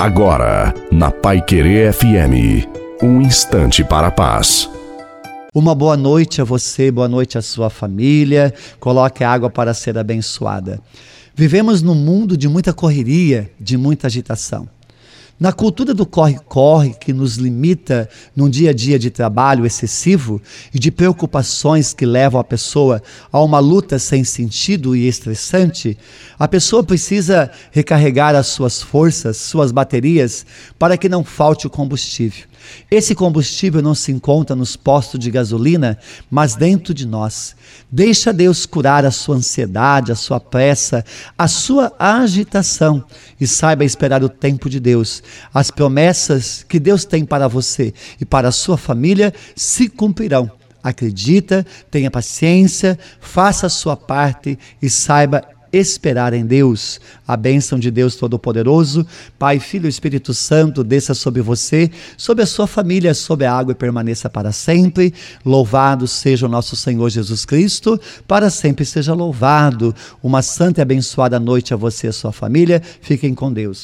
Agora, na Pai Querer FM, um instante para a paz. Uma boa noite a você, boa noite à sua família. Coloque a água para ser abençoada. Vivemos num mundo de muita correria, de muita agitação. Na cultura do corre-corre que nos limita num dia a dia de trabalho excessivo e de preocupações que levam a pessoa a uma luta sem sentido e estressante, a pessoa precisa recarregar as suas forças, suas baterias, para que não falte o combustível. Esse combustível não se encontra nos postos de gasolina, mas dentro de nós. Deixa Deus curar a sua ansiedade, a sua pressa, a sua agitação e saiba esperar o tempo de Deus. As promessas que Deus tem para você e para a sua família se cumprirão. Acredita, tenha paciência, faça a sua parte e saiba esperar em Deus. A bênção de Deus Todo-Poderoso, Pai, Filho e Espírito Santo, desça sobre você, sobre a sua família, sobre a água e permaneça para sempre. Louvado seja o nosso Senhor Jesus Cristo, para sempre seja louvado. Uma santa e abençoada noite a você e a sua família. Fiquem com Deus.